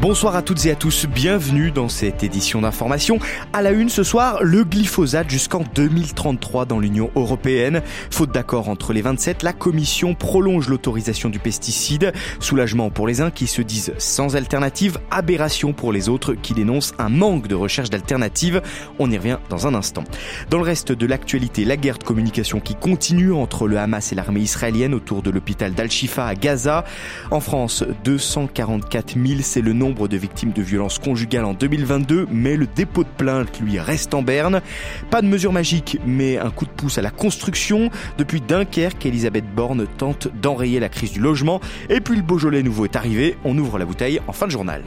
Bonsoir à toutes et à tous, bienvenue dans cette édition d'information. À la une ce soir, le glyphosate jusqu'en 2033 dans l'Union européenne. Faute d'accord entre les 27, la Commission prolonge l'autorisation du pesticide. Soulagement pour les uns qui se disent sans alternative, aberration pour les autres qui dénoncent un manque de recherche d'alternatives. On y revient dans un instant. Dans le reste de l'actualité, la guerre de communication qui continue entre le Hamas et l'armée israélienne autour de l'hôpital d'Al-Shifa à Gaza. En France, 244 000, c'est le nom nombre de victimes de violences conjugales en 2022, mais le dépôt de plainte, lui, reste en berne. Pas de mesure magique, mais un coup de pouce à la construction. Depuis Dunkerque, Elisabeth Borne tente d'enrayer la crise du logement. Et puis le Beaujolais nouveau est arrivé. On ouvre la bouteille en fin de journal.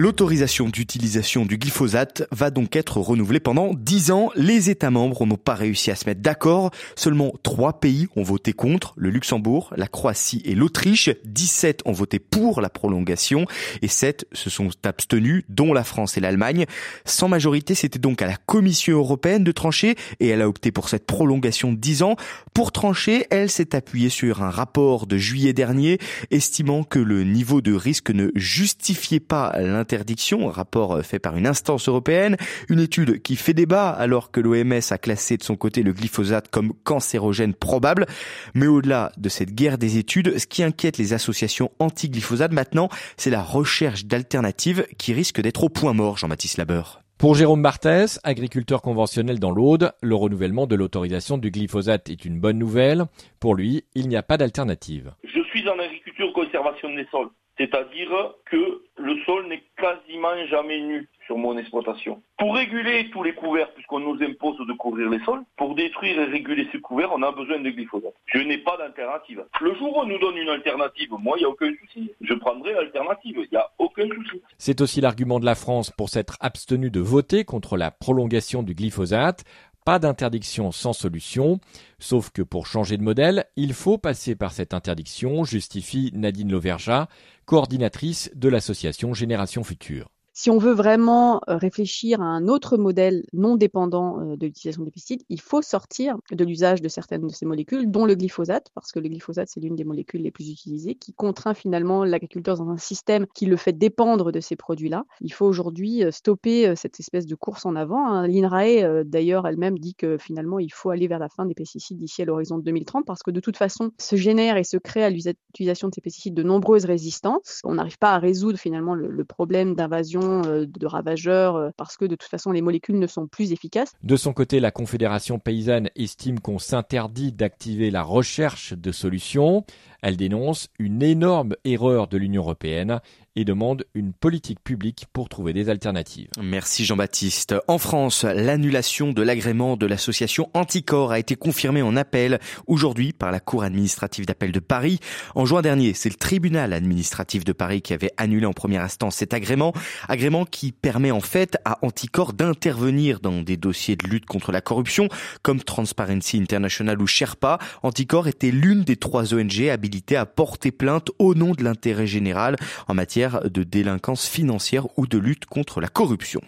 L'autorisation d'utilisation du glyphosate va donc être renouvelée pendant 10 ans. Les États membres n'ont pas réussi à se mettre d'accord. Seulement 3 pays ont voté contre, le Luxembourg, la Croatie et l'Autriche. 17 ont voté pour la prolongation et 7 se sont abstenus, dont la France et l'Allemagne. Sans majorité, c'était donc à la Commission européenne de trancher et elle a opté pour cette prolongation de 10 ans. Pour trancher, elle s'est appuyée sur un rapport de juillet dernier estimant que le niveau de risque ne justifiait pas l'intérêt interdiction, un rapport euh, fait par une instance européenne, une étude qui fait débat alors que l'OMS a classé de son côté le glyphosate comme cancérogène probable. Mais au-delà de cette guerre des études, ce qui inquiète les associations anti-glyphosate maintenant, c'est la recherche d'alternatives qui risque d'être au point mort, Jean-Baptiste Labeur. Pour Jérôme Barthès, agriculteur conventionnel dans l'Aude, le renouvellement de l'autorisation du glyphosate est une bonne nouvelle. Pour lui, il n'y a pas d'alternative. Je suis en agriculture conservation des sols. C'est-à-dire que le sol n'est quasiment jamais nu sur mon exploitation. Pour réguler tous les couverts, puisqu'on nous impose de couvrir les sols, pour détruire et réguler ces couverts, on a besoin de glyphosate. Je n'ai pas d'alternative. Le jour où on nous donne une alternative, moi, il n'y a aucun souci. Je prendrai l'alternative. Il n'y a aucun souci. C'est aussi l'argument de la France pour s'être abstenue de voter contre la prolongation du glyphosate. Pas d'interdiction sans solution, sauf que pour changer de modèle, il faut passer par cette interdiction, justifie Nadine Lauverja, coordinatrice de l'association Génération Future. Si on veut vraiment euh, réfléchir à un autre modèle non dépendant euh, de l'utilisation des pesticides, il faut sortir de l'usage de certaines de ces molécules, dont le glyphosate, parce que le glyphosate, c'est l'une des molécules les plus utilisées, qui contraint finalement l'agriculteur dans un système qui le fait dépendre de ces produits-là. Il faut aujourd'hui euh, stopper cette espèce de course en avant. Hein. L'INRAE, d'ailleurs, elle-même dit que finalement, il faut aller vers la fin des pesticides d'ici à l'horizon 2030, parce que de toute façon, se génère et se crée à l'utilisation de ces pesticides de nombreuses résistances. On n'arrive pas à résoudre finalement le problème d'invasion euh, de ravageurs euh, parce que de toute façon les molécules ne sont plus efficaces. De son côté, la Confédération paysanne estime qu'on s'interdit d'activer la recherche de solutions. Elle dénonce une énorme erreur de l'Union européenne et demande une politique publique pour trouver des alternatives. Merci Jean-Baptiste. En France, l'annulation de l'agrément de l'association Anticor a été confirmée en appel aujourd'hui par la Cour administrative d'appel de Paris. En juin dernier, c'est le tribunal administratif de Paris qui avait annulé en première instance cet agrément, agrément qui permet en fait à Anticor d'intervenir dans des dossiers de lutte contre la corruption comme Transparency International ou Sherpa. Anticor était l'une des trois ONG habilitées à porter plainte au nom de l'intérêt général en matière de délinquance financière ou de lutte contre la corruption.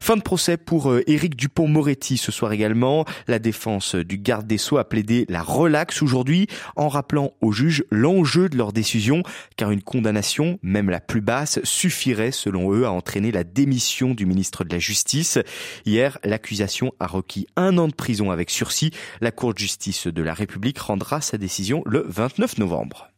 Fin de procès pour euh, Éric Dupont-Moretti ce soir également. La défense du garde des Sceaux a plaidé la relaxe aujourd'hui en rappelant aux juges l'enjeu de leur décision car une condamnation, même la plus basse, suffirait selon eux à entraîner la démission du ministre de la Justice. Hier, l'accusation a requis un an de prison avec sursis. La Cour de justice de la République rendra sa décision le 29 novembre.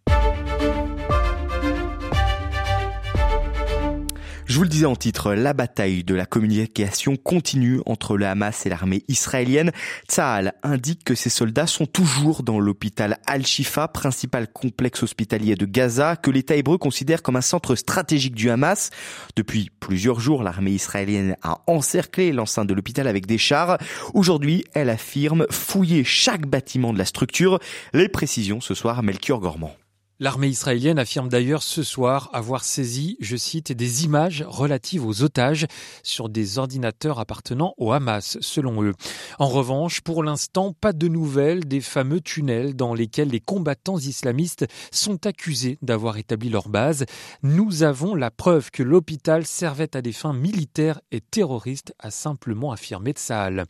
Je vous le disais en titre, la bataille de la communication continue entre le Hamas et l'armée israélienne. Tsahal indique que ses soldats sont toujours dans l'hôpital Al-Shifa, principal complexe hospitalier de Gaza, que l'État hébreu considère comme un centre stratégique du Hamas. Depuis plusieurs jours, l'armée israélienne a encerclé l'enceinte de l'hôpital avec des chars. Aujourd'hui, elle affirme fouiller chaque bâtiment de la structure. Les précisions ce soir, Melchior Gormand. L'armée israélienne affirme d'ailleurs ce soir avoir saisi, je cite, des images relatives aux otages sur des ordinateurs appartenant au Hamas, selon eux. En revanche, pour l'instant, pas de nouvelles des fameux tunnels dans lesquels les combattants islamistes sont accusés d'avoir établi leur base. Nous avons la preuve que l'hôpital servait à des fins militaires et terroristes, a simplement affirmé Tsahal.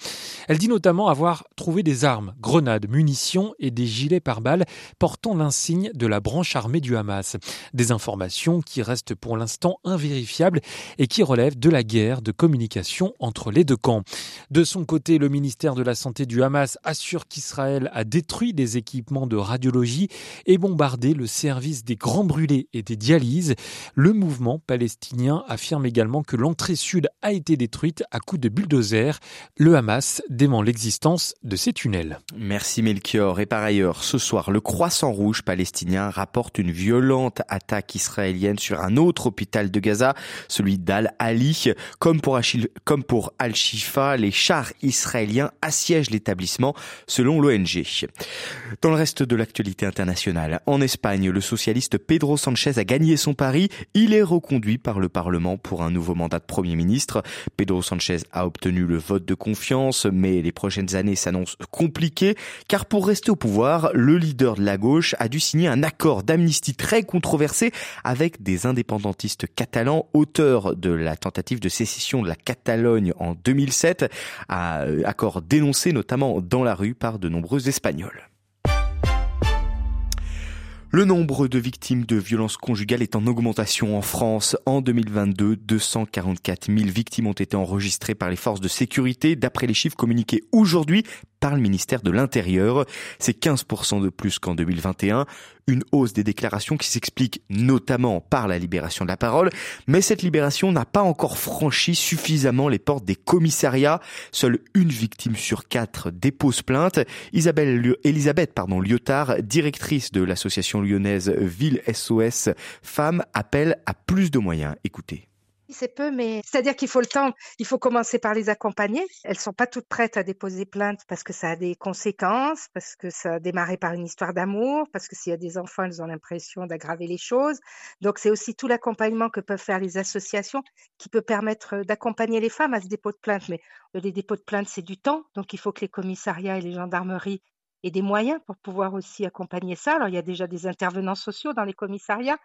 Elle dit notamment avoir trouvé des armes, grenades, munitions et des gilets pare-balles portant l'insigne de la branche armée du Hamas. Des informations qui restent pour l'instant invérifiables et qui relèvent de la guerre de communication entre les deux camps. De son côté, le ministère de la Santé du Hamas assure qu'Israël a détruit des équipements de radiologie et bombardé le service des grands brûlés et des dialyses. Le mouvement palestinien affirme également que l'entrée sud a été détruite à coups de bulldozer. Le Hamas dément l'existence de ces tunnels. Merci Melchior. Et par ailleurs, ce soir, le Croissant Rouge palestinien rapporte une violente attaque israélienne sur un autre hôpital de Gaza, celui d'Al-Ali. Comme pour, comme pour Al-Shifa, les chars israéliens assiègent l'établissement, selon l'ONG. Dans le reste de l'actualité internationale, en Espagne, le socialiste Pedro Sanchez a gagné son pari. Il est reconduit par le Parlement pour un nouveau mandat de Premier ministre. Pedro Sanchez a obtenu le vote de confiance, mais les prochaines années s'annoncent compliquées, car pour rester au pouvoir, le leader de la gauche a dû signer un accord d'amnistie très controversé avec des indépendantistes catalans, auteurs de la tentative de sécession de la Catalogne en 2007, accord dénoncé notamment dans la rue par de nombreux Espagnols. Le nombre de victimes de violences conjugales est en augmentation en France. En 2022, 244 000 victimes ont été enregistrées par les forces de sécurité, d'après les chiffres communiqués aujourd'hui par le ministère de l'Intérieur. C'est 15% de plus qu'en 2021. Une hausse des déclarations qui s'explique notamment par la libération de la parole. Mais cette libération n'a pas encore franchi suffisamment les portes des commissariats. Seule une victime sur quatre dépose plainte. Isabelle, Elisabeth pardon, Lyotard, directrice de l'association lyonnaise Ville SOS Femmes, appelle à plus de moyens. Écoutez. C'est peu, mais c'est-à-dire qu'il faut le temps. Il faut commencer par les accompagner. Elles sont pas toutes prêtes à déposer plainte parce que ça a des conséquences, parce que ça a démarré par une histoire d'amour, parce que s'il y a des enfants, elles ont l'impression d'aggraver les choses. Donc c'est aussi tout l'accompagnement que peuvent faire les associations qui peut permettre d'accompagner les femmes à ce dépôt de plainte. Mais les dépôts de plainte, c'est du temps. Donc il faut que les commissariats et les gendarmeries aient des moyens pour pouvoir aussi accompagner ça. Alors il y a déjà des intervenants sociaux dans les commissariats,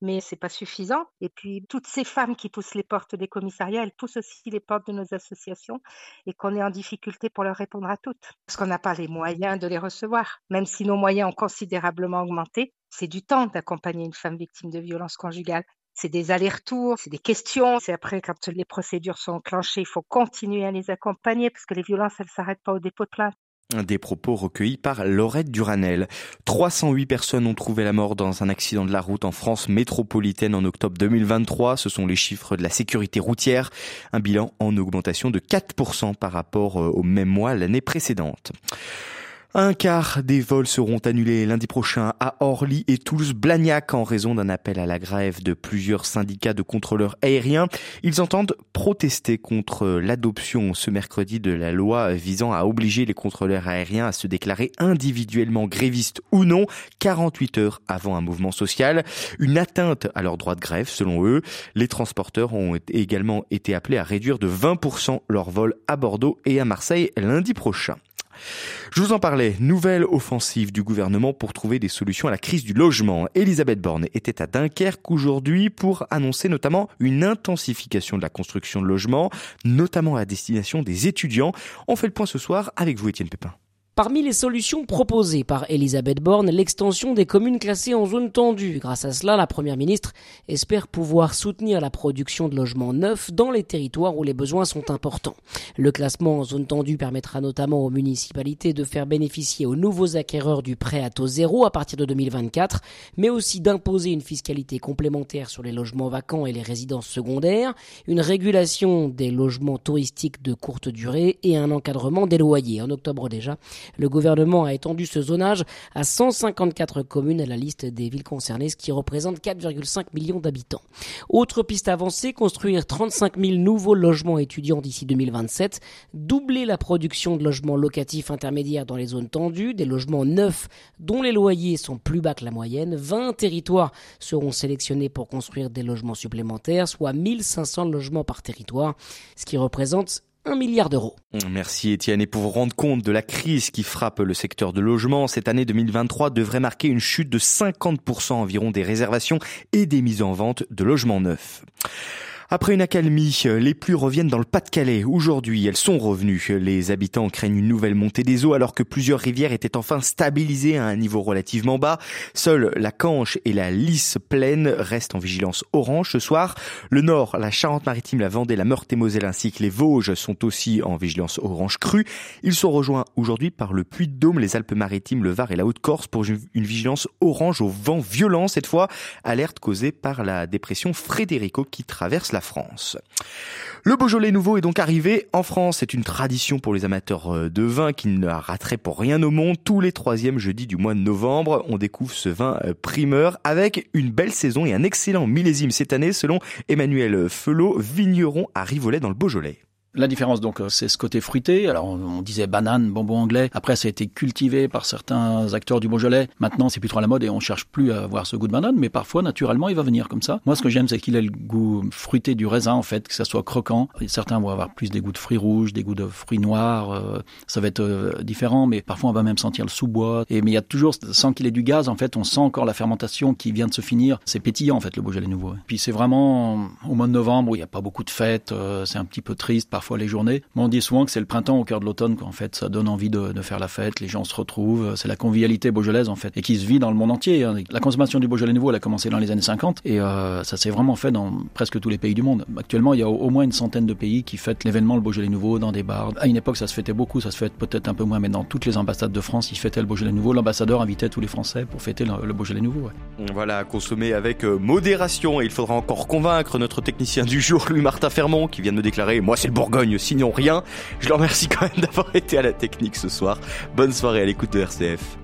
mais c'est pas suffisant. Et puis, toutes ces femmes qui poussent les portes des commissariats, elles poussent aussi les portes de nos associations et qu'on est en difficulté pour leur répondre à toutes. Parce qu'on n'a pas les moyens de les recevoir. Même si nos moyens ont considérablement augmenté, c'est du temps d'accompagner une femme victime de violence conjugale. C'est des allers-retours, c'est des questions. C'est après, quand les procédures sont enclenchées, il faut continuer à les accompagner parce que les violences, elles ne s'arrêtent pas au dépôt de plainte. Des propos recueillis par Laurette Duranel. 308 personnes ont trouvé la mort dans un accident de la route en France métropolitaine en octobre 2023. Ce sont les chiffres de la sécurité routière. Un bilan en augmentation de 4% par rapport euh, au même mois l'année précédente. Un quart des vols seront annulés lundi prochain à Orly et Toulouse-Blagnac en raison d'un appel à la grève de plusieurs syndicats de contrôleurs aériens. Ils entendent protester contre l'adoption ce mercredi de la loi visant à obliger les contrôleurs aériens à se déclarer individuellement grévistes ou non 48 heures avant un mouvement social. Une atteinte à leur droit de grève selon eux. Les transporteurs ont également été appelés à réduire de 20% leurs vols à Bordeaux et à Marseille lundi prochain. Je vous en parlais, nouvelle offensive du gouvernement pour trouver des solutions à la crise du logement. Elisabeth Borne était à Dunkerque aujourd'hui pour annoncer notamment une intensification de la construction de logements, notamment à destination des étudiants. On fait le point ce soir avec vous Étienne Pépin. Parmi les solutions proposées par Elisabeth Borne, l'extension des communes classées en zone tendue. Grâce à cela, la Première ministre espère pouvoir soutenir la production de logements neufs dans les territoires où les besoins sont importants. Le classement en zone tendue permettra notamment aux municipalités de faire bénéficier aux nouveaux acquéreurs du prêt à taux zéro à partir de 2024, mais aussi d'imposer une fiscalité complémentaire sur les logements vacants et les résidences secondaires, une régulation des logements touristiques de courte durée et un encadrement des loyers. En octobre déjà, Le gouvernement a étendu ce zonage à 154 communes à la liste des villes concernées, ce qui représente 4,5 millions d'habitants. Autre piste avancée, construire 35 000 nouveaux logements étudiants d'ici 2027, doubler la production de logements locatifs intermédiaires dans les zones tendues, des logements neufs dont les loyers sont plus bas que la moyenne. 20 territoires seront sélectionnés pour construire des logements supplémentaires, soit 1500 logements par territoire, ce qui représente milliard d'euros. Merci Étienne. Et pour vous rendre compte de la crise qui frappe le secteur de logement, cette année 2023 devrait marquer une chute de 50% environ des réservations et des mises en vente de logements neufs. Après une accalmie, les pluies reviennent dans le Pas-de-Calais. Aujourd'hui, elles sont revenues. Les habitants craignent une nouvelle montée des eaux alors que plusieurs rivières étaient enfin stabilisées à un niveau relativement bas. Seule la Canche et la Lys pleine restent en vigilance orange ce soir. Le Nord, la Charente-Maritime, la Vendée, la Meurthe-et-Moselle ainsi que les Vosges sont aussi en vigilance orange crue. Ils sont rejoints aujourd'hui par le Puy-de-Dôme, les Alpes-Maritimes, le Var et la Haute-Corse pour une vigilance orange au vent violent cette fois. Alerte causée par la dépression Frédérico qui traverse la Le Beaujolais nouveau est donc arrivé en France. C'est une tradition pour les amateurs euh, de vin qui ne raterait pour rien au monde. Tous les troisièmes jeudis du mois de novembre, on découvre ce vin euh, primeur avec une belle saison et un excellent millésime cette année selon Emmanuel Felot, vigneron à Rivolet dans le Beaujolais. La différence, donc, euh, c'est ce côté fruité. Alors, on, disait banane, bonbon anglais. Après, ça a été cultivé par certains acteurs du Beaujolais. Maintenant, c'est plus trop à la mode et on cherche plus à avoir ce goût de banane. Mais parfois, naturellement, il va venir comme ça. Moi, ce que j'aime, c'est qu'il ait le goût fruité du raisin, en fait, que ça soit croquant. Certains vont avoir plus des goûts de fruits rouges, des goûts de fruits noirs. Euh, ça va être euh, différent, mais parfois, on va même sentir le sous-bois. Et mais il y a toujours, sans qu'il ait du gaz, en fait, on sent encore la fermentation qui vient de se finir. C'est pétillant, en fait, le Beaujolais nouveau. Puis c'est vraiment au mois de novembre où il n'y a pas beaucoup de fêtes. c'est un petit peu triste parfois les journées. Mais on dit souvent que c'est le printemps au cœur de l'automne, qu'en fait, ça donne envie de, faire la fête, les gens se retrouvent, c'est la convivialité beaujolaise, en fait, et qui se vit dans le monde entier. Hein. La consommation du Beaujolais nouveau, elle a commencé dans les années 50, et euh, ça s'est vraiment fait dans presque tous les pays du monde. Actuellement, il y a au, moins une centaine de pays qui fêtent l'événement le Beaujolais nouveau dans des bars. À une époque, ça se fêtait beaucoup, ça se fête peut-être un peu moins, mais dans toutes les ambassades de France, ils fêtaient le Beaujolais nouveau. L'ambassadeur invitait tous les Français pour fêter le, Beaujolais nouveau. Voilà, consommer avec euh, modération, et il faudra encore convaincre notre technicien du jour, Louis-Martin Fermont, qui vient de me déclarer, moi c'est le Bourgogne, sinon rien. Je le remercie quand même d'avoir été à la technique ce soir. Bonne soirée à l'écoute de RCF.